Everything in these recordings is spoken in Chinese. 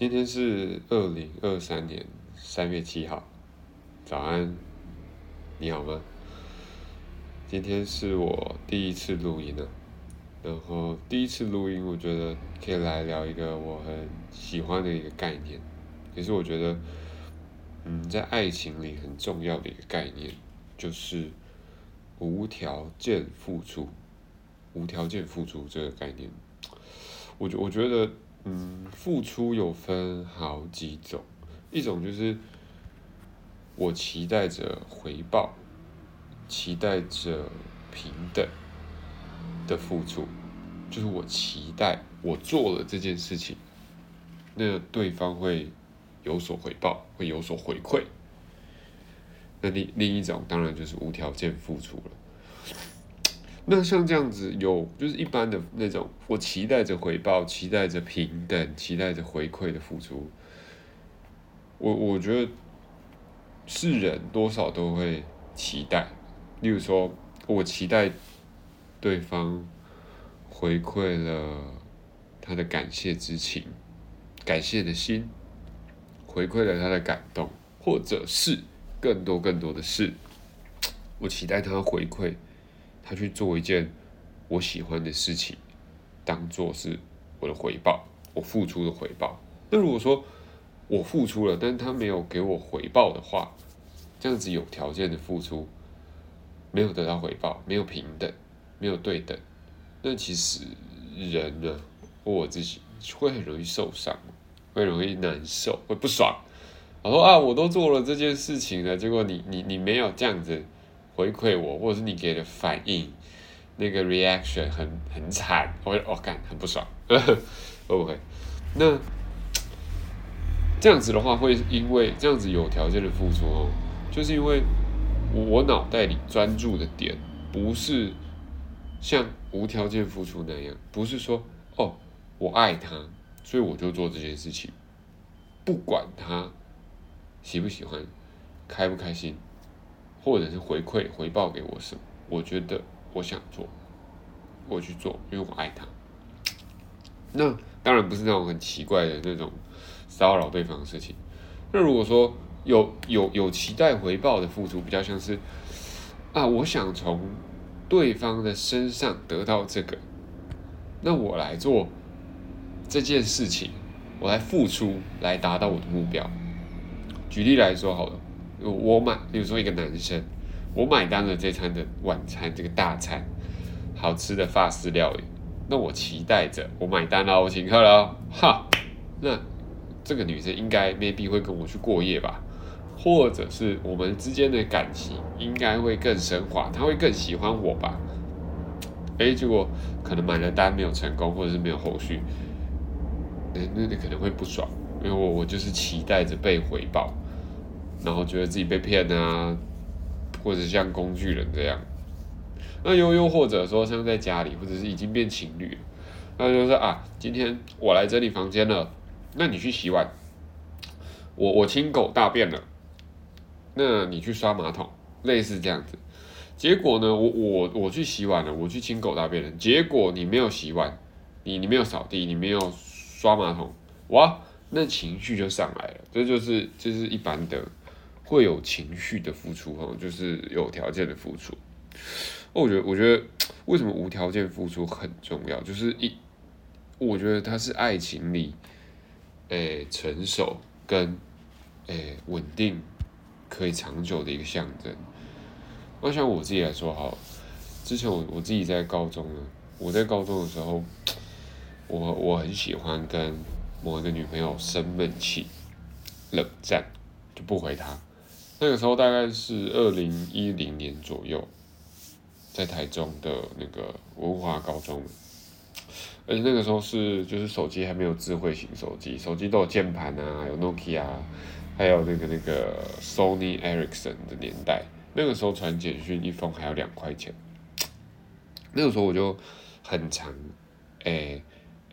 今天是二零二三年三月七号，早安，你好吗？今天是我第一次录音了，然后第一次录音，我觉得可以来聊一个我很喜欢的一个概念，也是我觉得，嗯，在爱情里很重要的一个概念，就是无条件付出。无条件付出这个概念，我觉我觉得，嗯，付出有分好几种，一种就是我期待着回报，期待着平等的付出，就是我期待我做了这件事情，那对方会有所回报，会有所回馈。那另另一种当然就是无条件付出了。那像这样子有就是一般的那种，我期待着回报，期待着平等，期待着回馈的付出。我我觉得是人多少都会期待，例如说，我期待对方回馈了他的感谢之情，感谢的心，回馈了他的感动，或者是更多更多的事，我期待他回馈。他去做一件我喜欢的事情，当做是我的回报，我付出的回报。那如果说我付出了，但他没有给我回报的话，这样子有条件的付出，没有得到回报，没有平等，没有对等，那其实人呢，或我自己会很容易受伤，会容易难受，会不爽。我说啊，我都做了这件事情了，结果你你你没有这样子。回馈我，或者是你给的反应，那个 reaction 很很惨，我我感很不爽，会不会？那这样子的话，会因为这样子有条件的付出哦，就是因为我脑袋里专注的点不是像无条件付出那样，不是说哦我爱他，所以我就做这件事情，不管他喜不喜欢，开不开心。或者是回馈回报给我什么？我觉得我想做，我去做，因为我爱他。那当然不是那种很奇怪的那种骚扰对方的事情。那如果说有有有期待回报的付出，比较像是啊，我想从对方的身上得到这个，那我来做这件事情，我来付出来达到我的目标。举例来说好了。我买，比如说一个男生，我买单了这餐的晚餐，这个大餐，好吃的法式料理，那我期待着，我买单了，我请客了，哈，那这个女生应该 maybe 会跟我去过夜吧，或者是我们之间的感情应该会更升华，她会更喜欢我吧？哎，结果可能买了单没有成功，或者是没有后续，那那你可能会不爽，因为我我就是期待着被回报。然后觉得自己被骗啊，或者像工具人这样，那又又或者说像在家里，或者是已经变情侣，那就是啊，今天我来整理房间了，那你去洗碗，我我亲狗大便了，那你去刷马桶，类似这样子。结果呢，我我我去洗碗了，我去亲狗大便了，结果你没有洗碗，你你没有扫地，你没有刷马桶，哇，那情绪就上来了，这就是就是一般的。会有情绪的付出哈，就是有条件的付出。哦我觉得，我觉得为什么无条件付出很重要？就是一，我觉得它是爱情里，诶，成熟跟诶稳定可以长久的一个象征。那像我自己来说哈，之前我我自己在高中呢，我在高中的时候，我我很喜欢跟某一个女朋友生闷气、冷战，就不回她。那个时候大概是二零一零年左右，在台中的那个文华高中，而且那个时候是就是手机还没有智慧型手机，手机都有键盘啊，有 Nokia，还有那个那个 Sony Ericsson 的年代。那个时候传简讯一封还要两块钱，那个时候我就很常，诶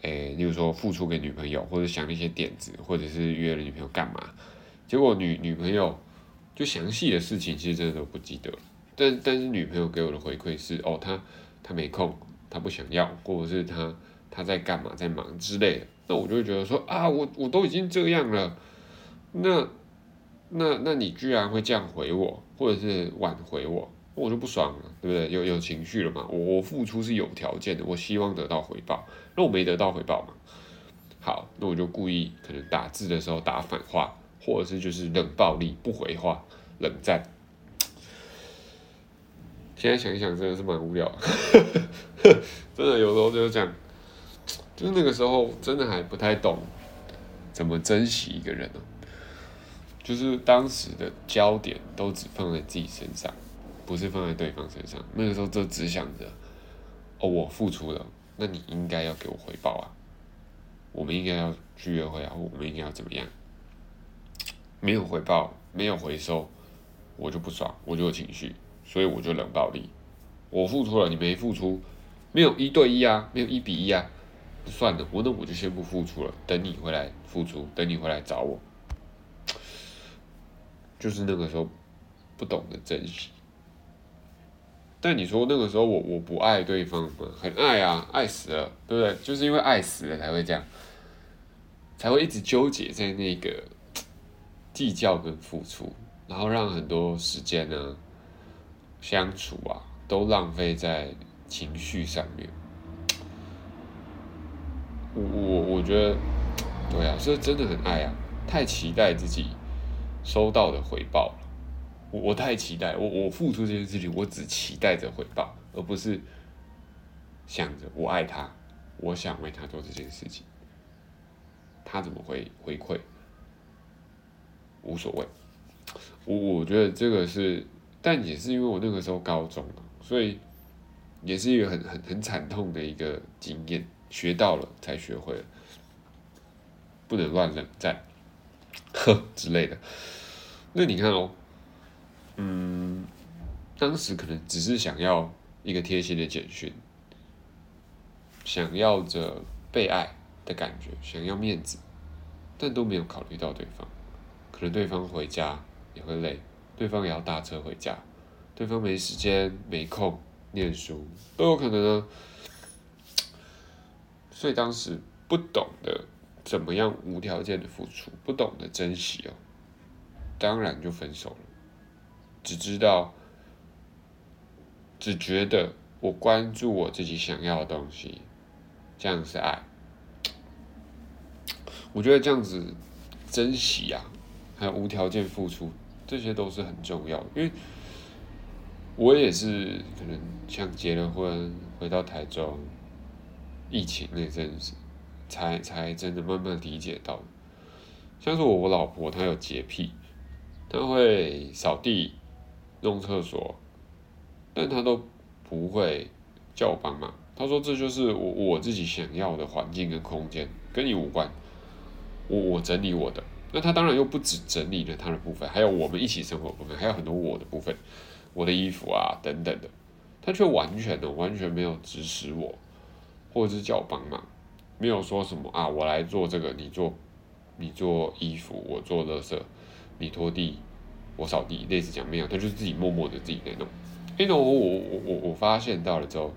诶，例如说付出给女朋友，或者想一些点子，或者是约了女朋友干嘛，结果女女朋友。就详细的事情其实真的都不记得，但但是女朋友给我的回馈是哦，她她没空，她不想要，或者是她她在干嘛在忙之类的，那我就会觉得说啊，我我都已经这样了，那那那你居然会这样回我，或者是挽回我，我就不爽了，对不对？有有情绪了嘛？我我付出是有条件的，我希望得到回报，那我没得到回报嘛？好，那我就故意可能打字的时候打反话，或者是就是冷暴力不回话，冷战。现在想一想，真的是蛮无聊，真的有时候就是这样，就是那个时候真的还不太懂怎么珍惜一个人呢，就是当时的焦点都只放在自己身上，不是放在对方身上。那个时候就只想着，哦，我付出了，那你应该要给我回报啊。我们应该要去约会啊，我们应该要怎么样？没有回报，没有回收，我就不爽，我就有情绪，所以我就冷暴力。我付出了，你没付出，没有一对一啊，没有一比一啊，算了，我那我就先不付出了，等你回来付出，等你回来找我。就是那个时候不懂得珍惜。但你说那个时候我我不爱对方吗？很爱啊，爱死了，对不对？就是因为爱死了才会这样。才会一直纠结在那个计较跟付出，然后让很多时间呢相处啊都浪费在情绪上面。我我我觉得，对啊，所以真的很爱啊，太期待自己收到的回报了。我我太期待，我我付出这件事情，我只期待着回报，而不是想着我爱他，我想为他做这件事情。他怎么会回馈？无所谓，我我觉得这个是，但也是因为我那个时候高中所以也是一个很很很惨痛的一个经验，学到了才学会了，不能乱冷战，呵之类的。那你看哦，嗯，当时可能只是想要一个贴心的简讯，想要着被爱。的感觉，想要面子，但都没有考虑到对方，可能对方回家也会累，对方也要搭车回家，对方没时间没空念书都有可能呢。所以当时不懂得怎么样无条件的付出，不懂得珍惜哦，当然就分手了。只知道，只觉得我关注我自己想要的东西，这样是爱。我觉得这样子珍惜啊，还有无条件付出，这些都是很重要。因为我也是可能像结了婚，回到台中，疫情那阵子，才才真的慢慢理解到，像是我我老婆她有洁癖，她会扫地、弄厕所，但她都不会叫我帮忙。她说这就是我我自己想要的环境跟空间，跟你无关。我我整理我的，那他当然又不止整理了他的部分，还有我们一起生活部分，还有很多我的部分，我的衣服啊等等的，他却完全的完全没有指使我，或者是叫我帮忙，没有说什么啊，我来做这个，你做你做衣服，我做垃圾，你拖地，我扫地，类似讲没有，他就是自己默默的自己在弄。哎，那我我我我我发现到了之后，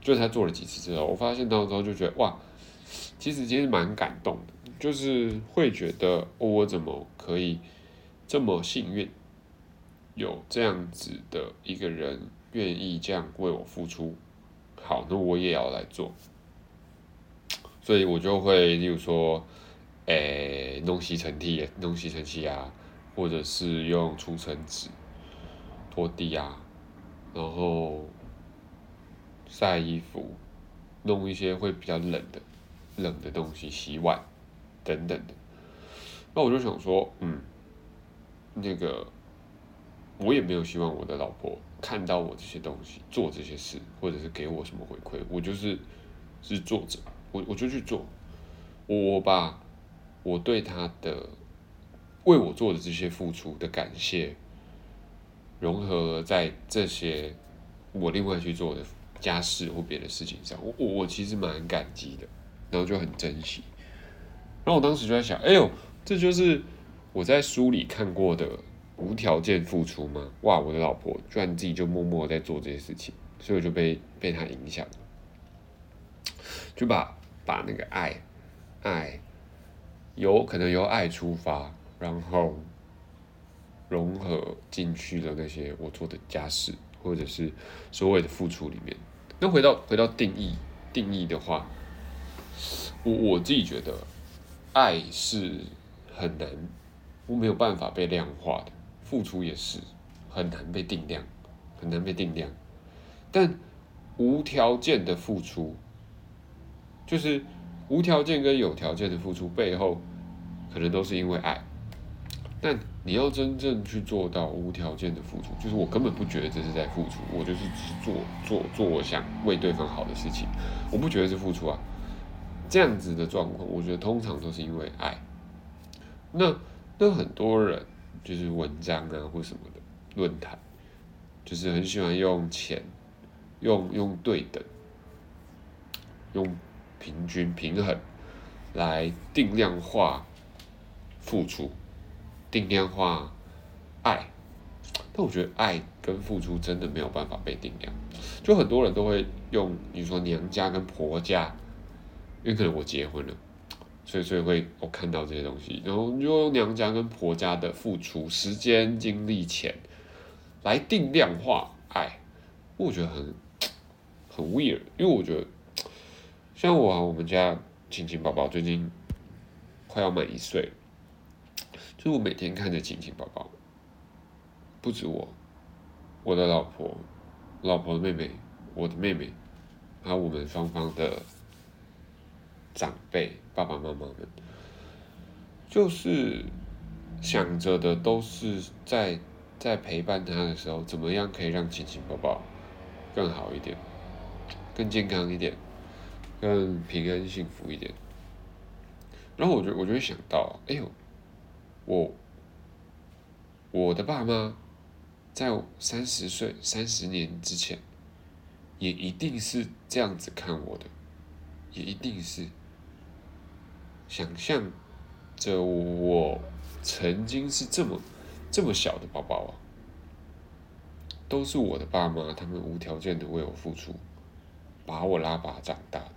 就是他做了几次之后，我发现到之后就觉得哇，其实其实蛮感动的。就是会觉得我怎么可以这么幸运，有这样子的一个人愿意这样为我付出，好，那我也要来做，所以我就会，例如说，诶，弄吸尘器，弄吸尘器啊，或者是用除尘纸拖地啊，然后晒衣服，弄一些会比较冷的冷的东西，洗碗。等等的，那我就想说，嗯，那个我也没有希望我的老婆看到我这些东西，做这些事，或者是给我什么回馈，我就是是作者，我我就去做，我把我对他的为我做的这些付出的感谢，融合在这些我另外去做的家事或别的事情上，我我我其实蛮感激的，然后就很珍惜。然后我当时就在想，哎呦，这就是我在书里看过的无条件付出吗？哇，我的老婆居然自己就默默在做这些事情，所以我就被被她影响了，就把把那个爱爱，有可能由爱出发，然后融合进去的那些我做的家事，或者是所谓的付出里面。那回到回到定义定义的话，我我自己觉得，爱是很难，我没有办法被量化的，付出也是很难被定量，很难被定量，但无条件的付出。就是无条件跟有条件的付出背后，可能都是因为爱。但你要真正去做到无条件的付出，就是我根本不觉得这是在付出，我就是只做做做我想为对方好的事情，我不觉得是付出啊。这样子的状况，我觉得通常都是因为爱。那那很多人就是文章啊或什么的论坛，就是很喜欢用钱，用用对等，用。平均平衡来定量化付出，定量化爱，但我觉得爱跟付出真的没有办法被定量。就很多人都会用你说娘家跟婆家，因为可能我结婚了，所以所以会我看到这些东西，然后就用娘家跟婆家的付出时间、精力、钱来定量化爱，我觉得很很 weird，因为我觉得。像我，我们家亲亲宝宝最近快要满一岁，就是我每天看着亲亲宝宝，不止我，我的老婆、老婆的妹妹、我的妹妹，还有我们双方的长辈、爸爸妈妈们，就是想着的都是在在陪伴他的时候，怎么样可以让亲亲宝宝更好一点，更健康一点。更平安幸福一点，然后我就我就会想到，哎呦，我我的爸妈在三十岁、三十年之前，也一定是这样子看我的，也一定是想象着我曾经是这么这么小的宝宝啊，都是我的爸妈，他们无条件的为我付出，把我拉拔长大的。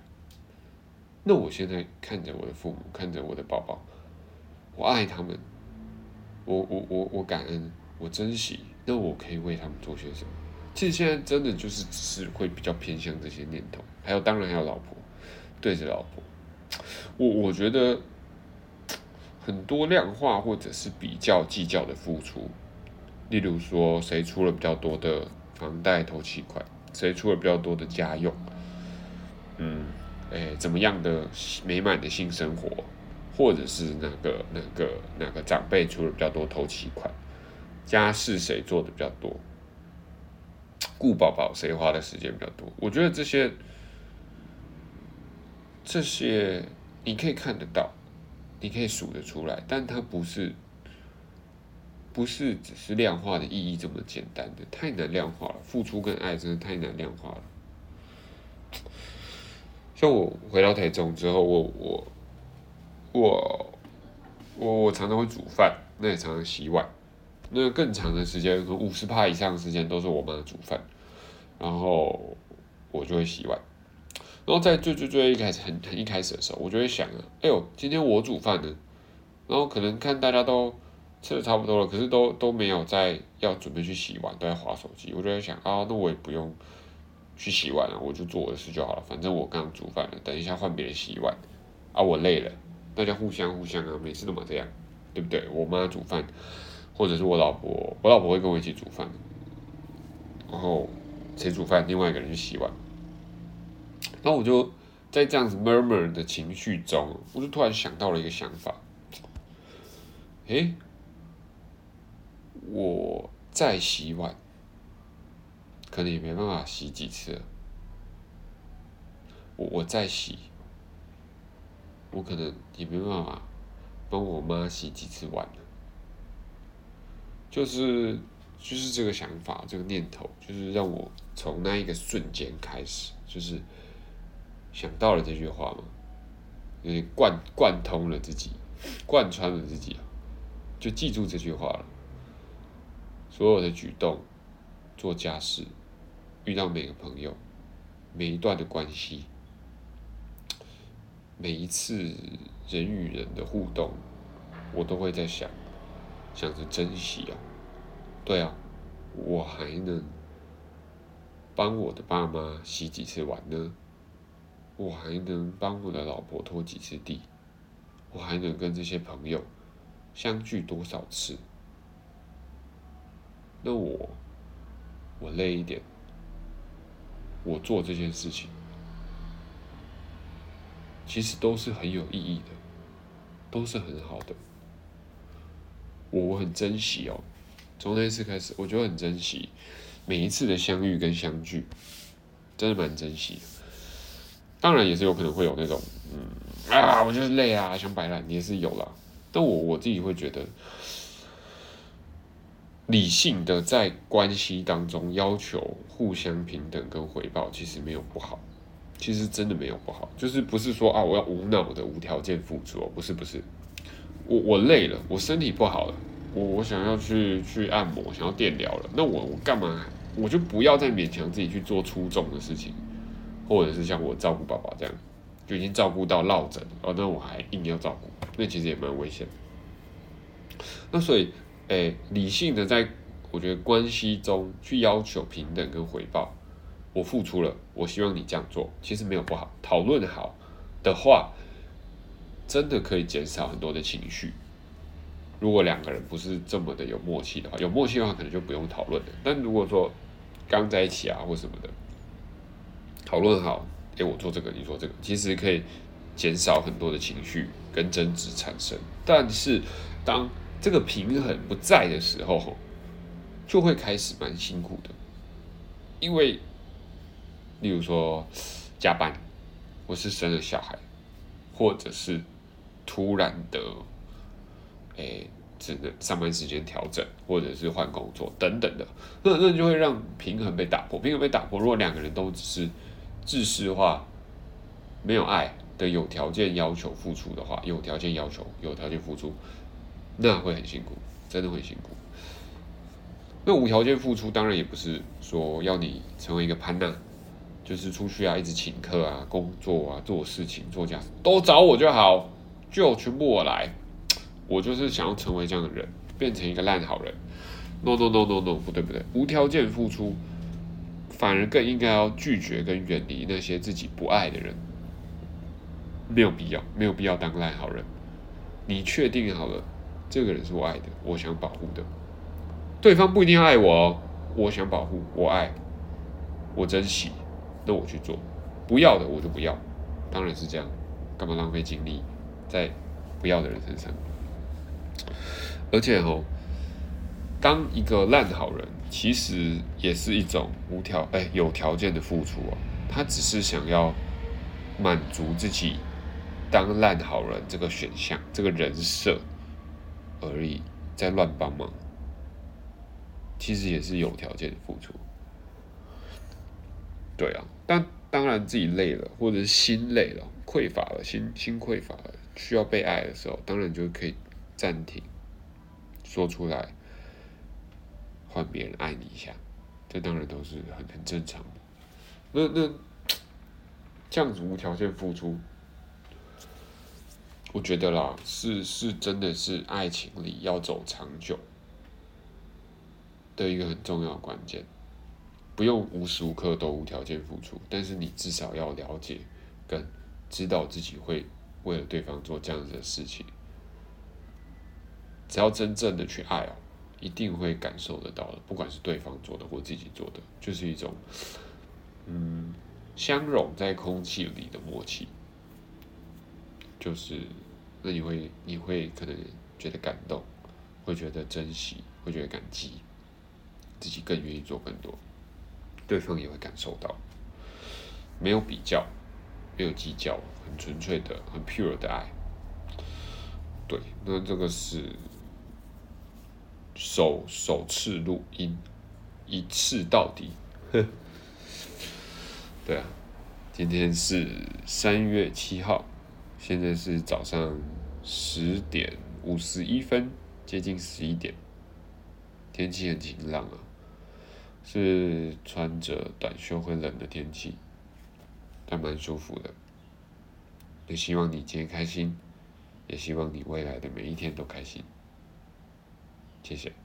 那我现在看着我的父母，看着我的宝宝，我爱他们，我我我我感恩，我珍惜。那我可以为他们做些什么？其实现在真的就是只是会比较偏向这些念头。还有，当然还有老婆，对着老婆，我我觉得很多量化或者是比较计较的付出，例如说谁出了比较多的房贷头期款，谁出了比较多的家用，嗯。哎，怎么样的美满的性生活，或者是那个、那个、那个长辈出了比较多头期款，家事谁做的比较多，顾宝宝谁花的时间比较多？我觉得这些、这些你可以看得到，你可以数得出来，但它不是、不是只是量化的意义这么简单的，太难量化了。付出跟爱真的太难量化了。像我回到台中之后，我我我我我常常会煮饭，那也常常洗碗，那更长的时间，五十趴以上的时间都是我妈煮饭，然后我就会洗碗，然后在最最最一开始很很一开始的时候，我就会想啊，哎呦，今天我煮饭呢，然后可能看大家都吃的差不多了，可是都都没有在要准备去洗碗，都在划手机，我就在想啊，那我也不用。去洗碗了，我就做我的事就好了。反正我刚煮饭了，等一下换别人洗碗。啊，我累了，大家互相互相啊，每次都嘛这样，对不对？我妈煮饭，或者是我老婆，我老婆会跟我一起煮饭。然后谁煮饭，另外一个人去洗碗。然后我就在这样子 murmur 的情绪中，我就突然想到了一个想法。诶，我再洗碗。可能也没办法洗几次，我我再洗，我可能也没办法帮我妈洗几次碗就是就是这个想法，这个念头，就是让我从那一个瞬间开始，就是想到了这句话吗？你贯贯通了自己，贯穿了自己，就记住这句话了。所有的举动，做家事。遇到每个朋友，每一段的关系，每一次人与人的互动，我都会在想，想着珍惜啊。对啊，我还能帮我的爸妈洗几次碗呢？我还能帮我的老婆拖几次地？我还能跟这些朋友相聚多少次？那我，我累一点，我做这件事情，其实都是很有意义的，都是很好的。我我很珍惜哦，从那一次开始，我就很珍惜每一次的相遇跟相聚，真的蛮珍惜的。当然也是有可能会有那种，嗯啊，我就是累啊，想摆烂，也是有了。但我我自己会觉得。理性的在关系当中要求互相平等跟回报，其实没有不好，其实真的没有不好，就是不是说啊我要无脑的无条件付出哦，不是不是，我我累了，我身体不好了，我我想要去去按摩，想要电疗了，那我我干嘛？我就不要再勉强自己去做出众的事情，或者是像我照顾宝宝这样，就已经照顾到落枕哦，那我还硬要照顾，那其实也蛮危险。那所以。哎，理性的在，我觉得关系中去要求平等跟回报，我付出了，我希望你这样做，其实没有不好。讨论好的话，真的可以减少很多的情绪。如果两个人不是这么的有默契的话，有默契的话可能就不用讨论了。但如果说刚在一起啊或什么的，讨论好，哎，我做这个，你做这个，其实可以减少很多的情绪跟争执产生。但是当这个平衡不在的时候，就会开始蛮辛苦的，因为，例如说加班，或是生了小孩，或者是突然的，哎，只能上班时间调整，或者是换工作等等的，那那就会让平衡被打破。平衡被打破，如果两个人都只是自私化、没有爱的有条件要求付出的话，有条件要求、有条件付出。那会很辛苦，真的会辛苦。那无条件付出，当然也不是说要你成为一个潘娜，就是出去啊，一直请客啊，工作啊，做事情、做家事都找我就好，就全部我来。我就是想要成为这样的人，变成一个烂好人。No No No No No，不对不对，无条件付出，反而更应该要拒绝跟远离那些自己不爱的人。没有必要，没有必要当烂好人。你确定好了？这个人是我爱的，我想保护的。对方不一定爱我哦，我想保护，我爱，我珍惜，那我去做。不要的我就不要，当然是这样。干嘛浪费精力在不要的人身上？而且哦，当一个烂好人，其实也是一种无条哎有条件的付出啊。他只是想要满足自己当烂好人这个选项，这个人设。而已，在乱帮忙，其实也是有条件的付出。对啊，但当然自己累了，或者是心累了、匮乏了、心心匮乏了，需要被爱的时候，当然就可以暂停，说出来，换别人爱你一下，这当然都是很很正常的。那那这样子无条件付出。我觉得啦，是是真的是爱情里要走长久的一个很重要的关键，不用无时无刻都无条件付出，但是你至少要了解跟知道自己会为了对方做这样子的事情。只要真正的去爱哦，一定会感受得到的，不管是对方做的或自己做的，就是一种嗯相融在空气里的默契，就是。那你会，你会可能觉得感动，会觉得珍惜，会觉得感激，自己更愿意做更多，对方也会感受到，没有比较，没有计较，很纯粹的、很 pure 的爱。对，那这个是首首次录音，一次到底。对啊，今天是三月七号。现在是早上十点五十一分，接近十一点，天气很晴朗啊，是穿着短袖会冷的天气，但蛮舒服的。也希望你今天开心，也希望你未来的每一天都开心。谢谢。